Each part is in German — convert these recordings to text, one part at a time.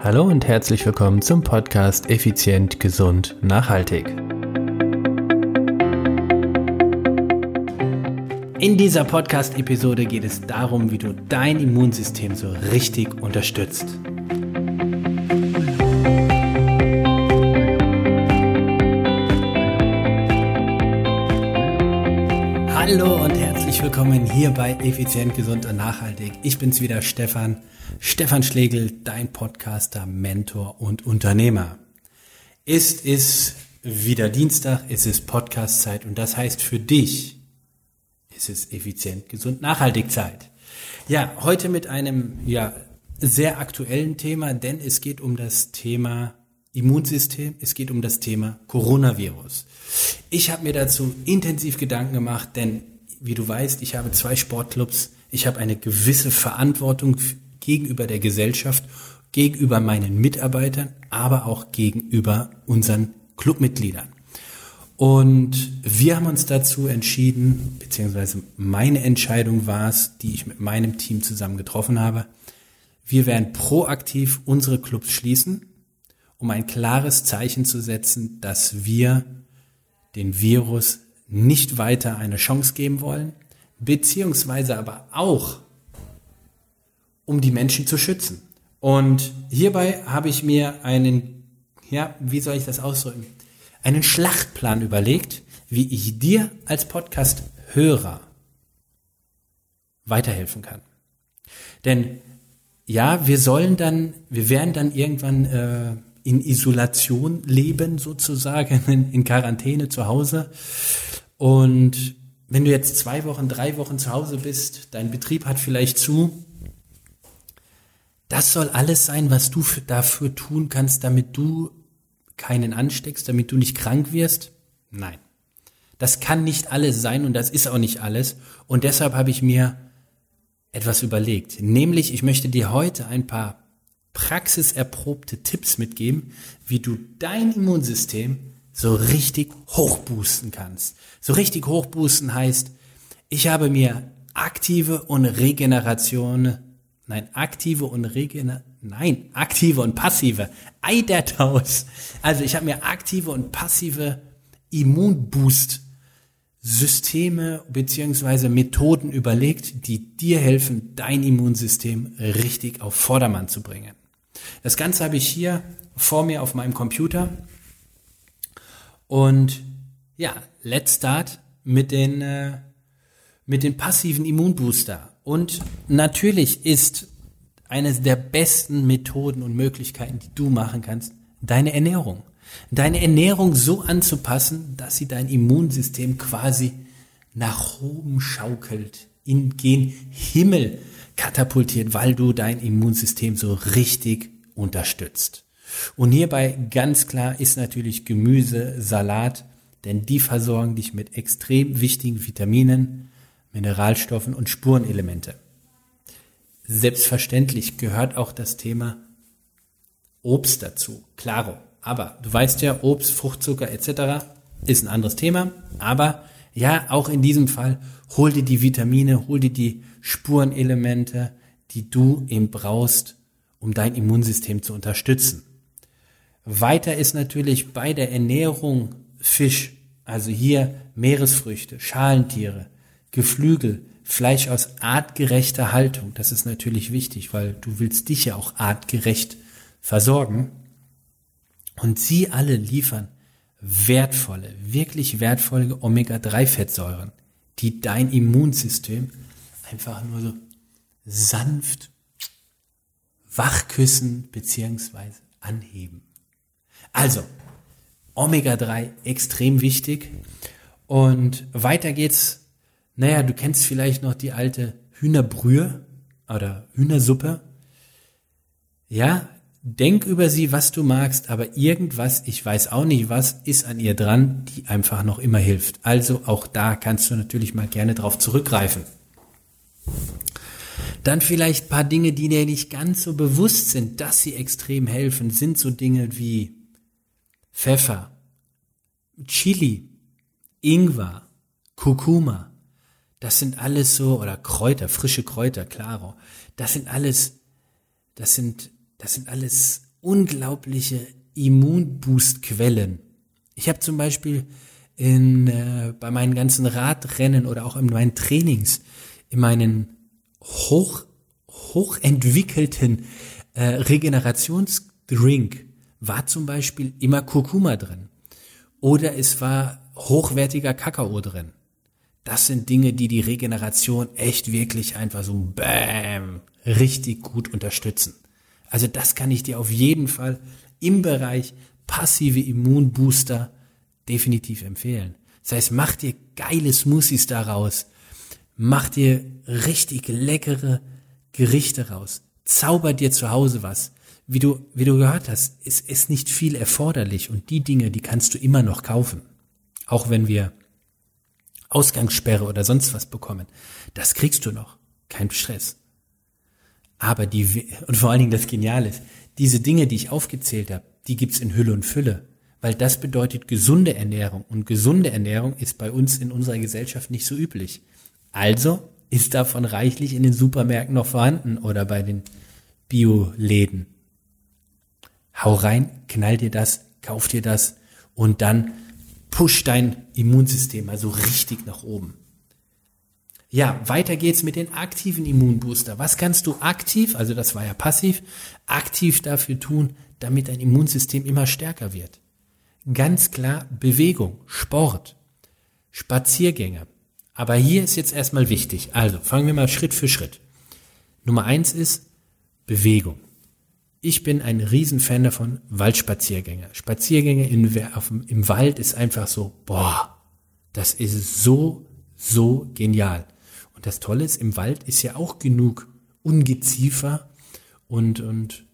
Hallo und herzlich willkommen zum Podcast Effizient, Gesund, Nachhaltig. In dieser Podcast-Episode geht es darum, wie du dein Immunsystem so richtig unterstützt. Willkommen hier bei Effizient, Gesund und Nachhaltig. Ich bin's wieder, Stefan. Stefan Schlegel, dein Podcaster, Mentor und Unternehmer. Ist es wieder Dienstag, ist es Podcastzeit und das heißt für dich ist es effizient, gesund, nachhaltig Zeit. Ja, heute mit einem ja sehr aktuellen Thema, denn es geht um das Thema Immunsystem, es geht um das Thema Coronavirus. Ich habe mir dazu intensiv Gedanken gemacht, denn wie du weißt, ich habe zwei Sportclubs, ich habe eine gewisse Verantwortung gegenüber der Gesellschaft, gegenüber meinen Mitarbeitern, aber auch gegenüber unseren Clubmitgliedern. Und wir haben uns dazu entschieden, beziehungsweise meine Entscheidung war es, die ich mit meinem Team zusammen getroffen habe. Wir werden proaktiv unsere Clubs schließen, um ein klares Zeichen zu setzen, dass wir den Virus nicht weiter eine Chance geben wollen, beziehungsweise aber auch um die Menschen zu schützen. Und hierbei habe ich mir einen, ja, wie soll ich das ausdrücken? Einen Schlachtplan überlegt, wie ich dir als Podcast-Hörer weiterhelfen kann. Denn ja, wir sollen dann, wir werden dann irgendwann äh, in Isolation leben, sozusagen, in, in Quarantäne zu Hause. Und wenn du jetzt zwei Wochen, drei Wochen zu Hause bist, dein Betrieb hat vielleicht zu, das soll alles sein, was du dafür tun kannst, damit du keinen ansteckst, damit du nicht krank wirst? Nein. Das kann nicht alles sein und das ist auch nicht alles. Und deshalb habe ich mir etwas überlegt. Nämlich, ich möchte dir heute ein paar praxiserprobte Tipps mitgeben, wie du dein Immunsystem so richtig hochboosten kannst. So richtig hochboosten heißt, ich habe mir aktive und Regeneration Nein, aktive und regener nein, aktive und passive. Ei der Taus. Also ich habe mir aktive und passive Immunboost Systeme beziehungsweise Methoden überlegt, die dir helfen, dein Immunsystem richtig auf Vordermann zu bringen. Das Ganze habe ich hier vor mir auf meinem Computer. Und ja, let's start mit den, äh, mit den passiven Immunbooster. Und natürlich ist eines der besten Methoden und Möglichkeiten, die du machen kannst, deine Ernährung. Deine Ernährung so anzupassen, dass sie dein Immunsystem quasi nach oben schaukelt, in den Himmel katapultiert, weil du dein Immunsystem so richtig unterstützt. Und hierbei ganz klar ist natürlich Gemüse, Salat, denn die versorgen dich mit extrem wichtigen Vitaminen, Mineralstoffen und Spurenelemente. Selbstverständlich gehört auch das Thema Obst dazu, klaro. Aber du weißt ja, Obst, Fruchtzucker etc. ist ein anderes Thema. Aber ja, auch in diesem Fall, hol dir die Vitamine, hol dir die Spurenelemente, die du eben brauchst, um dein Immunsystem zu unterstützen. Weiter ist natürlich bei der Ernährung Fisch, also hier Meeresfrüchte, Schalentiere, Geflügel, Fleisch aus artgerechter Haltung. Das ist natürlich wichtig, weil du willst dich ja auch artgerecht versorgen. Und sie alle liefern wertvolle, wirklich wertvolle Omega-3-Fettsäuren, die dein Immunsystem einfach nur so sanft wachküssen beziehungsweise anheben. Also, Omega-3 extrem wichtig. Und weiter geht's naja, du kennst vielleicht noch die alte Hühnerbrühe oder Hühnersuppe. Ja, denk über sie, was du magst, aber irgendwas, ich weiß auch nicht was, ist an ihr dran, die einfach noch immer hilft. Also auch da kannst du natürlich mal gerne drauf zurückgreifen. Dann vielleicht paar Dinge, die dir nicht ganz so bewusst sind, dass sie extrem helfen, sind so Dinge wie Pfeffer, Chili, Ingwer, Kurkuma, das sind alles so, oder Kräuter, frische Kräuter, klaro. Das sind alles, das sind, das sind alles unglaubliche Immunboost-Quellen. Ich habe zum Beispiel in, äh, bei meinen ganzen Radrennen oder auch in meinen Trainings, in meinen hoch, hochentwickelten äh, Regenerationsdrink war zum Beispiel immer Kurkuma drin. Oder es war hochwertiger Kakao drin. Das sind Dinge, die die Regeneration echt wirklich einfach so bam, richtig gut unterstützen. Also das kann ich dir auf jeden Fall im Bereich passive Immunbooster definitiv empfehlen. Das heißt, mach dir geile Smoothies daraus. Mach dir richtig leckere Gerichte raus. Zauber dir zu Hause was. Wie du, wie du gehört hast, ist, ist nicht viel erforderlich und die Dinge, die kannst du immer noch kaufen. Auch wenn wir Ausgangssperre oder sonst was bekommen. Das kriegst du noch. Kein Stress. Aber die, und vor allen Dingen das Geniale ist, diese Dinge, die ich aufgezählt habe, die gibt's in Hülle und Fülle. Weil das bedeutet gesunde Ernährung. Und gesunde Ernährung ist bei uns in unserer Gesellschaft nicht so üblich. Also ist davon reichlich in den Supermärkten noch vorhanden oder bei den Bioläden. Hau rein, knall dir das, kauf dir das und dann push dein Immunsystem also richtig nach oben. Ja, weiter geht's mit den aktiven Immunbooster. Was kannst du aktiv, also das war ja passiv, aktiv dafür tun, damit dein Immunsystem immer stärker wird? Ganz klar Bewegung, Sport, Spaziergänge. Aber hier ist jetzt erstmal wichtig. Also fangen wir mal Schritt für Schritt. Nummer eins ist Bewegung. Ich bin ein Riesenfan davon, Waldspaziergänge. Spaziergänge in, auf, im Wald ist einfach so, boah, das ist so, so genial. Und das Tolle ist, im Wald ist ja auch genug Ungeziefer und, und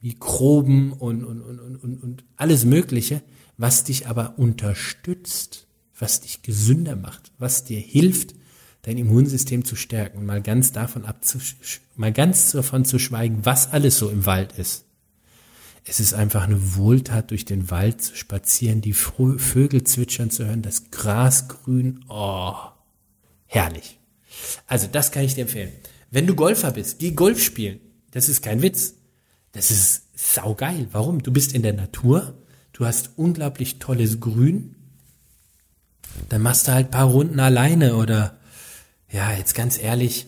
Mikroben und, und, und, und, und alles Mögliche, was dich aber unterstützt, was dich gesünder macht, was dir hilft, dein Immunsystem zu stärken. Mal ganz davon abzusch mal ganz davon zu schweigen, was alles so im Wald ist. Es ist einfach eine Wohltat, durch den Wald zu spazieren, die Vögel zwitschern zu hören, das Gras grün, oh, herrlich. Also das kann ich dir empfehlen. Wenn du Golfer bist, geh Golf spielen. Das ist kein Witz. Das ist saugeil. Warum? Du bist in der Natur, du hast unglaublich tolles Grün. Dann machst du halt paar Runden alleine oder ja, jetzt ganz ehrlich,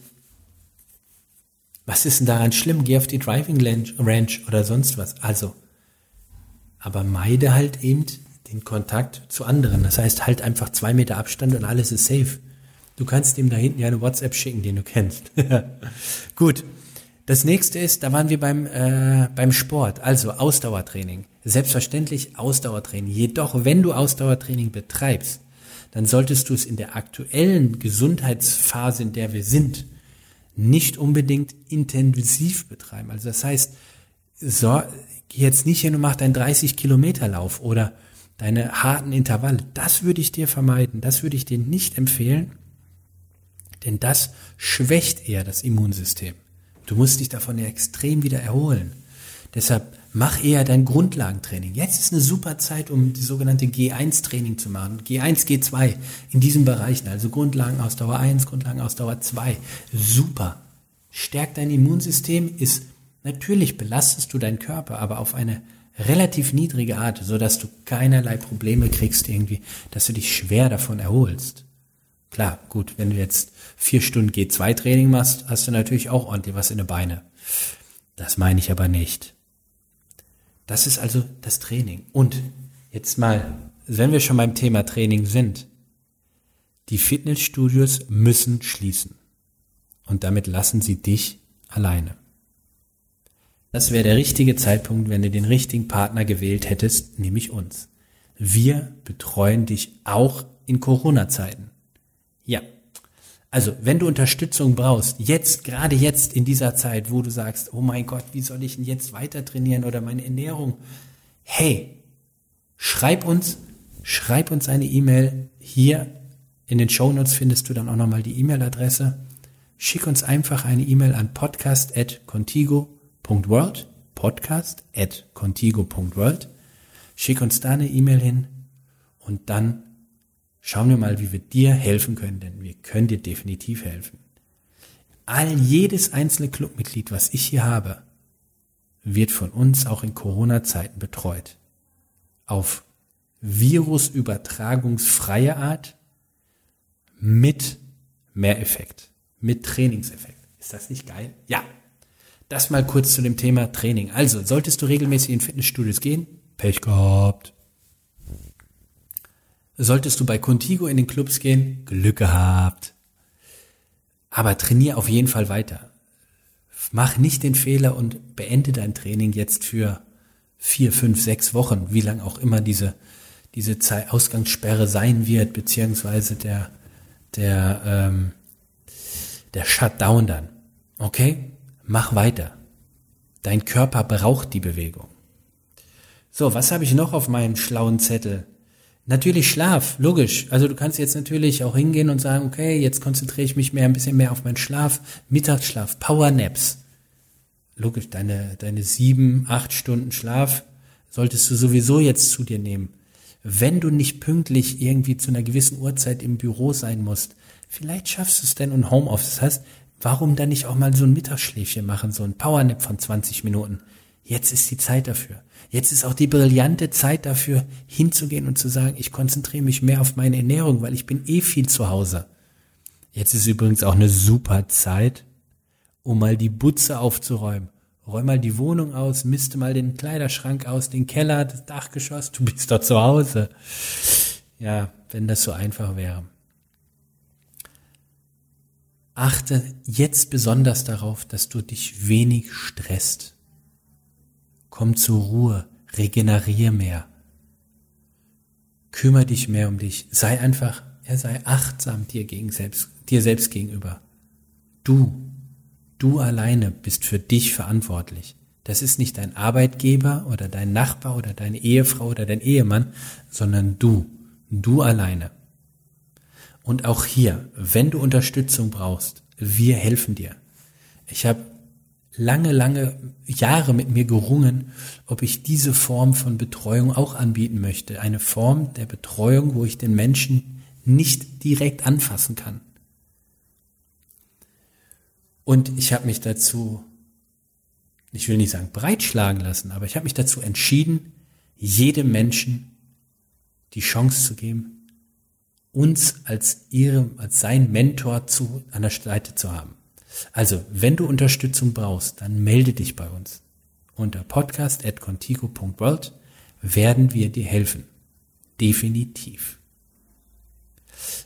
was ist denn daran schlimm? Geh auf die Driving Ranch oder sonst was. Also, aber meide halt eben den Kontakt zu anderen. Das heißt, halt einfach zwei Meter Abstand und alles ist safe. Du kannst ihm da hinten ja eine WhatsApp schicken, den du kennst. Gut. Das nächste ist, da waren wir beim, äh, beim Sport, also Ausdauertraining. Selbstverständlich Ausdauertraining. Jedoch, wenn du Ausdauertraining betreibst, dann solltest du es in der aktuellen Gesundheitsphase, in der wir sind, nicht unbedingt intensiv betreiben. Also das heißt, so, geh jetzt nicht hin und mach deinen 30 Kilometer Lauf oder deine harten Intervalle. Das würde ich dir vermeiden. Das würde ich dir nicht empfehlen, denn das schwächt eher das Immunsystem. Du musst dich davon ja extrem wieder erholen. Deshalb mach eher dein Grundlagentraining. Jetzt ist eine super Zeit, um die sogenannte G1-Training zu machen. G1, G2 in diesen Bereichen, also Grundlagenausdauer 1, Grundlagenausdauer 2. Super. Stärkt dein Immunsystem, ist natürlich belastest du deinen Körper, aber auf eine relativ niedrige Art, so dass du keinerlei Probleme kriegst irgendwie, dass du dich schwer davon erholst. Klar, gut, wenn du jetzt vier Stunden G2-Training machst, hast du natürlich auch ordentlich was in den Beine. Das meine ich aber nicht. Das ist also das Training. Und jetzt mal, wenn wir schon beim Thema Training sind, die Fitnessstudios müssen schließen. Und damit lassen sie dich alleine. Das wäre der richtige Zeitpunkt, wenn du den richtigen Partner gewählt hättest, nämlich uns. Wir betreuen dich auch in Corona-Zeiten. Ja. Also, wenn du Unterstützung brauchst, jetzt, gerade jetzt in dieser Zeit, wo du sagst, oh mein Gott, wie soll ich denn jetzt weiter trainieren oder meine Ernährung? Hey, schreib uns, schreib uns eine E-Mail. Hier in den Show Notes findest du dann auch nochmal die E-Mail-Adresse. Schick uns einfach eine E-Mail an podcast.contigo.world, podcast.contigo.world. Schick uns da eine E-Mail hin und dann Schauen wir mal, wie wir dir helfen können, denn wir können dir definitiv helfen. All jedes einzelne Clubmitglied, was ich hier habe, wird von uns auch in Corona-Zeiten betreut. Auf virusübertragungsfreie Art mit Mehreffekt, mit Trainingseffekt. Ist das nicht geil? Ja. Das mal kurz zu dem Thema Training. Also, solltest du regelmäßig in Fitnessstudios gehen? Pech gehabt. Solltest du bei Contigo in den Clubs gehen? Glück gehabt. Aber trainier auf jeden Fall weiter. Mach nicht den Fehler und beende dein Training jetzt für vier, fünf, sechs Wochen, wie lang auch immer diese, diese Zeit, Ausgangssperre sein wird, beziehungsweise der, der, ähm, der Shutdown dann. Okay? Mach weiter. Dein Körper braucht die Bewegung. So, was habe ich noch auf meinem schlauen Zettel? Natürlich Schlaf, logisch. Also du kannst jetzt natürlich auch hingehen und sagen, okay, jetzt konzentriere ich mich mehr ein bisschen mehr auf meinen Schlaf, Mittagsschlaf, Powernaps. Logisch, deine, deine sieben, acht Stunden Schlaf solltest du sowieso jetzt zu dir nehmen. Wenn du nicht pünktlich irgendwie zu einer gewissen Uhrzeit im Büro sein musst, vielleicht schaffst du es denn in Homeoffice. Heißt, warum dann nicht auch mal so ein Mittagsschläfchen machen, so ein Powernap von 20 Minuten? Jetzt ist die Zeit dafür. Jetzt ist auch die brillante Zeit dafür, hinzugehen und zu sagen, ich konzentriere mich mehr auf meine Ernährung, weil ich bin eh viel zu Hause. Jetzt ist übrigens auch eine super Zeit, um mal die Butze aufzuräumen. Räum mal die Wohnung aus, misste mal den Kleiderschrank aus, den Keller, das Dachgeschoss, du bist doch zu Hause. Ja, wenn das so einfach wäre. Achte jetzt besonders darauf, dass du dich wenig stresst. Komm zur Ruhe, regenerier mehr. Kümmer dich mehr um dich. Sei einfach, ja, sei achtsam dir gegen selbst, dir selbst gegenüber. Du, du alleine bist für dich verantwortlich. Das ist nicht dein Arbeitgeber oder dein Nachbar oder deine Ehefrau oder dein Ehemann, sondern du, du alleine. Und auch hier, wenn du Unterstützung brauchst, wir helfen dir. Ich habe lange, lange Jahre mit mir gerungen, ob ich diese Form von Betreuung auch anbieten möchte. Eine Form der Betreuung, wo ich den Menschen nicht direkt anfassen kann. Und ich habe mich dazu, ich will nicht sagen breitschlagen lassen, aber ich habe mich dazu entschieden, jedem Menschen die Chance zu geben, uns als ihre, als sein Mentor zu, an der Seite zu haben. Also, wenn du Unterstützung brauchst, dann melde dich bei uns. Unter podcast.contigo.world werden wir dir helfen. Definitiv.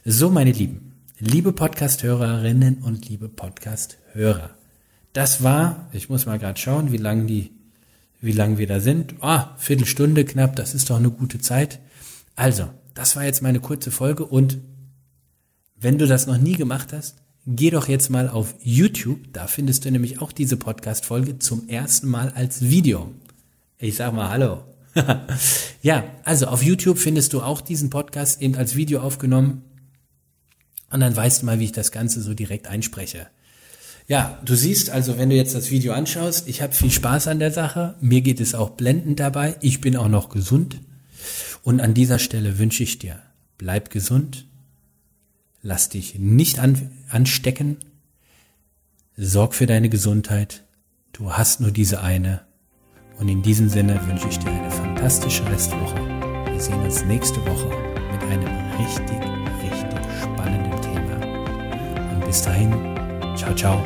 So, meine Lieben, liebe Podcast-Hörerinnen und liebe Podcast-Hörer. Das war, ich muss mal gerade schauen, wie lang die, wie lang wir da sind. Ah, Viertelstunde knapp, das ist doch eine gute Zeit. Also, das war jetzt meine kurze Folge und wenn du das noch nie gemacht hast, geh doch jetzt mal auf YouTube. Da findest du nämlich auch diese Podcast-Folge zum ersten Mal als Video. Ich sag mal Hallo. ja, also auf YouTube findest du auch diesen Podcast eben als Video aufgenommen. Und dann weißt du mal, wie ich das Ganze so direkt einspreche. Ja, du siehst also, wenn du jetzt das Video anschaust, ich habe viel Spaß an der Sache. Mir geht es auch blendend dabei. Ich bin auch noch gesund. Und an dieser Stelle wünsche ich dir, bleib gesund, Lass dich nicht an, anstecken. Sorg für deine Gesundheit. Du hast nur diese eine. Und in diesem Sinne wünsche ich dir eine fantastische Restwoche. Wir sehen uns nächste Woche mit einem richtig, richtig spannenden Thema. Und bis dahin, ciao, ciao,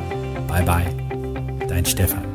bye, bye. Dein Stefan.